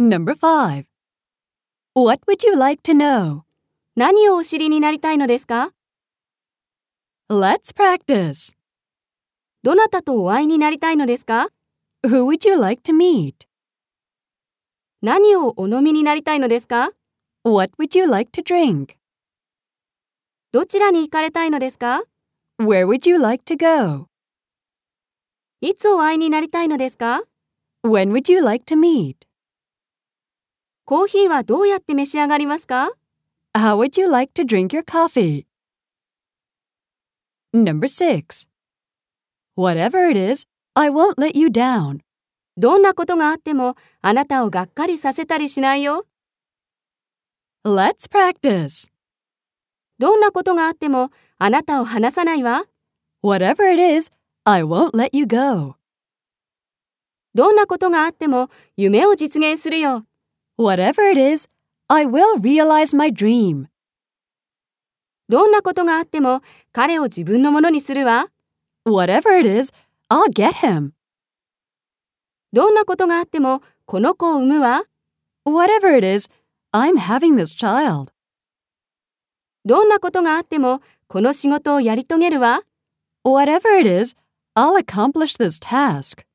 Number 5. What would you like to know? 何をお知りになりたいのですか Let's practice. どなたとお会いになりたいのですか Who would you like to meet? 何をお飲みになりたいのですか What would you like to drink? どちらに行かれたいのですか Where would you like to go? いつお会いになりたいのですか When would you like to meet? コーヒーはどうやって召し上がりますか How would you like to drink your coffee? Number 6. Whatever it is, I won't let you down. どんなことがあってもあなたをがっかりさせたりしないよ。Let's practice. どんなことがあってもあなたを離さないわ。Whatever it is, I won't let you go. どんなことがあっても夢を実現するよ。Whatever it is, I will realize my dream. どんなことがあっても彼を自分のものにするわ。Whatever it is, I'll get him. どんなことがあってもこの子を産むわ。Whatever it is, I'm having this child. どんなことがあってもこの仕事をやり遂げるわ。Whatever it is, I'll accomplish this task.